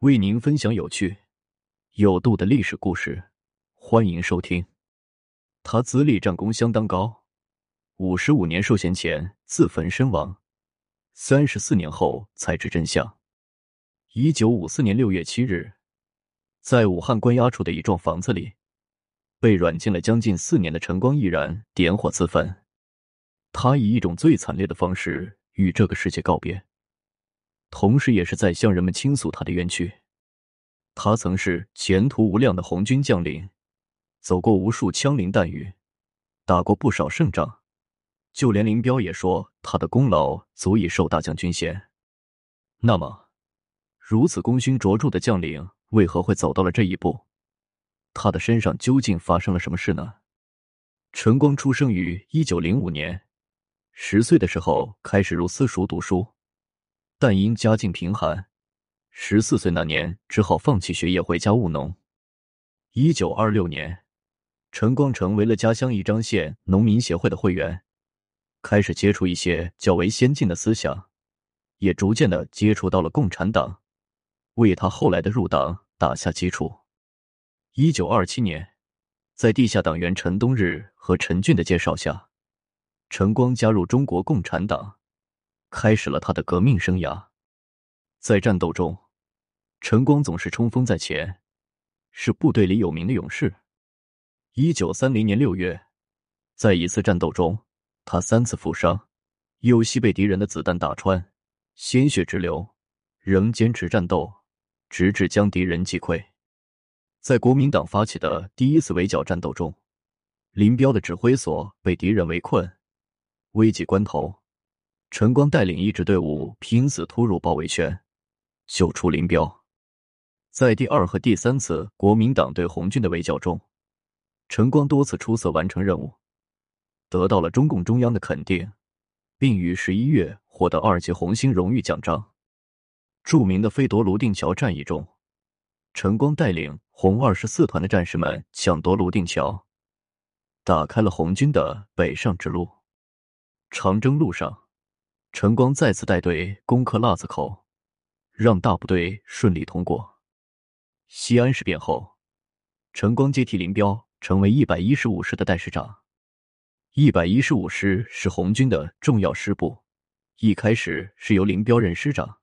为您分享有趣、有度的历史故事，欢迎收听。他资历战功相当高，五十五年受刑前自焚身亡，三十四年后才知真相。一九五四年六月七日，在武汉关押处的一幢房子里，被软禁了将近四年的陈光毅然点火自焚。他以一种最惨烈的方式与这个世界告别。同时，也是在向人们倾诉他的冤屈。他曾是前途无量的红军将领，走过无数枪林弹雨，打过不少胜仗。就连林彪也说，他的功劳足以受大将军衔。那么，如此功勋卓著的将领，为何会走到了这一步？他的身上究竟发生了什么事呢？陈光出生于一九零五年，十岁的时候开始入私塾读书。但因家境贫寒，十四岁那年只好放弃学业，回家务农。一九二六年，陈光成为了家乡宜章县农民协会的会员，开始接触一些较为先进的思想，也逐渐的接触到了共产党，为他后来的入党打下基础。一九二七年，在地下党员陈冬日和陈俊的介绍下，陈光加入中国共产党。开始了他的革命生涯，在战斗中，陈光总是冲锋在前，是部队里有名的勇士。一九三零年六月，在一次战斗中，他三次负伤，右膝被敌人的子弹打穿，鲜血直流，仍坚持战斗，直至将敌人击溃。在国民党发起的第一次围剿战斗中，林彪的指挥所被敌人围困，危急关头。陈光带领一支队伍拼死突入包围圈，救出林彪。在第二和第三次国民党对红军的围剿中，陈光多次出色完成任务，得到了中共中央的肯定，并于十一月获得二级红星荣誉奖章。著名的飞夺泸定桥战役中，陈光带领红二十四团的战士们抢夺泸定桥，打开了红军的北上之路。长征路上。陈光再次带队攻克腊子口，让大部队顺利通过西安事变后，陈光接替林彪，成为一百一十五师的代师长。一百一十五师是红军的重要师部，一开始是由林彪任师长，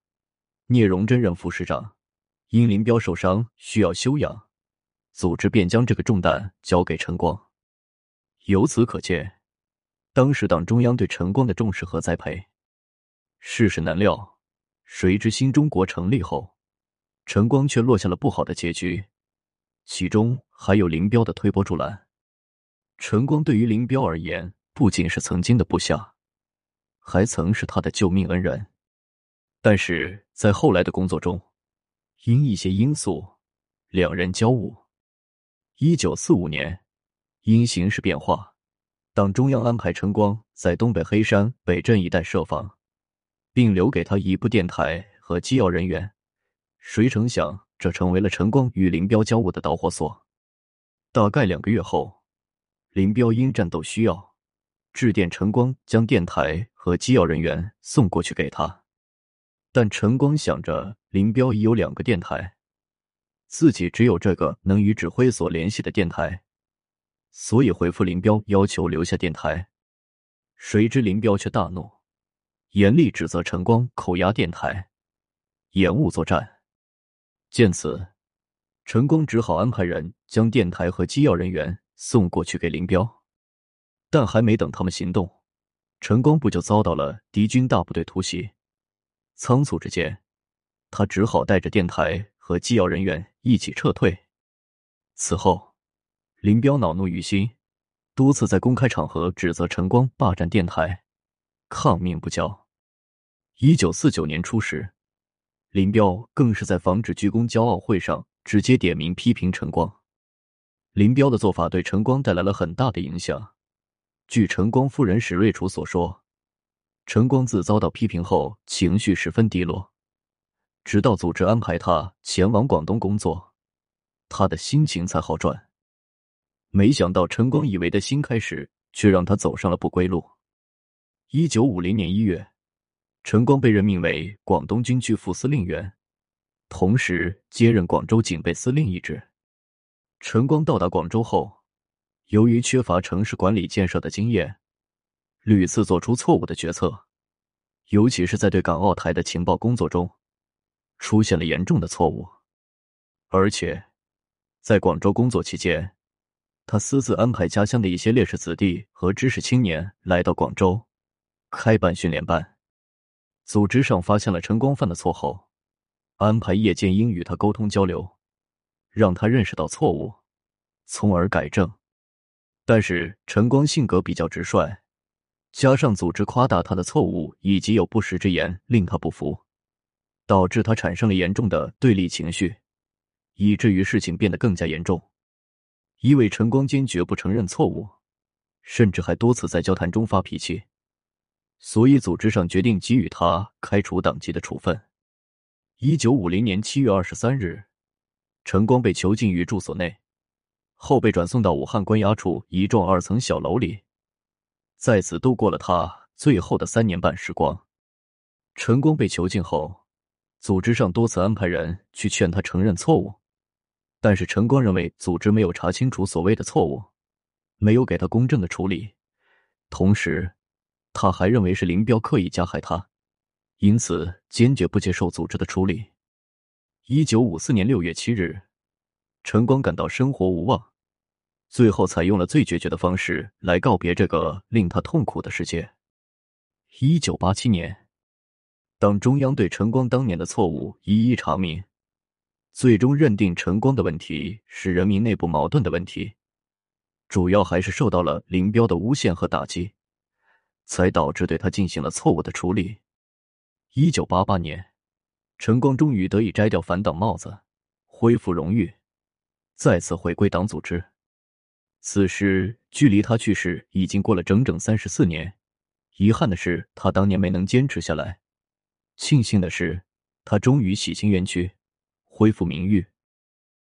聂荣臻任副师长。因林彪受伤需要休养，组织便将这个重担交给陈光。由此可见，当时党中央对陈光的重视和栽培。世事难料，谁知新中国成立后，陈光却落下了不好的结局，其中还有林彪的推波助澜。陈光对于林彪而言，不仅是曾经的部下，还曾是他的救命恩人。但是在后来的工作中，因一些因素，两人交恶。一九四五年，因形势变化，党中央安排陈光在东北黑山北镇一带设防。并留给他一部电台和机要人员，谁成想这成为了陈光与林彪交恶的导火索。大概两个月后，林彪因战斗需要，致电陈光将电台和机要人员送过去给他。但陈光想着林彪已有两个电台，自己只有这个能与指挥所联系的电台，所以回复林彪要求留下电台。谁知林彪却大怒。严厉指责陈光扣押电台，延误作战。见此，陈光只好安排人将电台和机要人员送过去给林彪。但还没等他们行动，陈光不就遭到了敌军大部队突袭？仓促之间，他只好带着电台和机要人员一起撤退。此后，林彪恼怒于心，多次在公开场合指责陈光霸占电台，抗命不交。一九四九年初时，林彪更是在防止鞠躬骄傲会上直接点名批评陈光。林彪的做法对陈光带来了很大的影响。据陈光夫人史瑞楚所说，陈光自遭到批评后，情绪十分低落，直到组织安排他前往广东工作，他的心情才好转。没想到陈光以为的新开始，却让他走上了不归路。一九五零年一月。陈光被任命为广东军区副司令员，同时接任广州警备司令一职。陈光到达广州后，由于缺乏城市管理建设的经验，屡次做出错误的决策，尤其是在对港澳台的情报工作中，出现了严重的错误。而且，在广州工作期间，他私自安排家乡的一些烈士子弟和知识青年来到广州，开办训练班。组织上发现了陈光犯的错后，安排叶剑英与他沟通交流，让他认识到错误，从而改正。但是陈光性格比较直率，加上组织夸大他的错误以及有不实之言，令他不服，导致他产生了严重的对立情绪，以至于事情变得更加严重。因为陈光坚决不承认错误，甚至还多次在交谈中发脾气。所以，组织上决定给予他开除党籍的处分。一九五零年七月二十三日，陈光被囚禁于住所内，后被转送到武汉关押处一幢二层小楼里，在此度过了他最后的三年半时光。陈光被囚禁后，组织上多次安排人去劝他承认错误，但是陈光认为组织没有查清楚所谓的错误，没有给他公正的处理，同时。他还认为是林彪刻意加害他，因此坚决不接受组织的处理。一九五四年六月七日，陈光感到生活无望，最后采用了最决绝的方式来告别这个令他痛苦的世界。一九八七年，当中央对陈光当年的错误一一查明，最终认定陈光的问题是人民内部矛盾的问题，主要还是受到了林彪的诬陷和打击。才导致对他进行了错误的处理。一九八八年，陈光终于得以摘掉反党帽子，恢复荣誉，再次回归党组织。此时距离他去世已经过了整整三十四年。遗憾的是，他当年没能坚持下来；庆幸的是，他终于洗清冤屈，恢复名誉。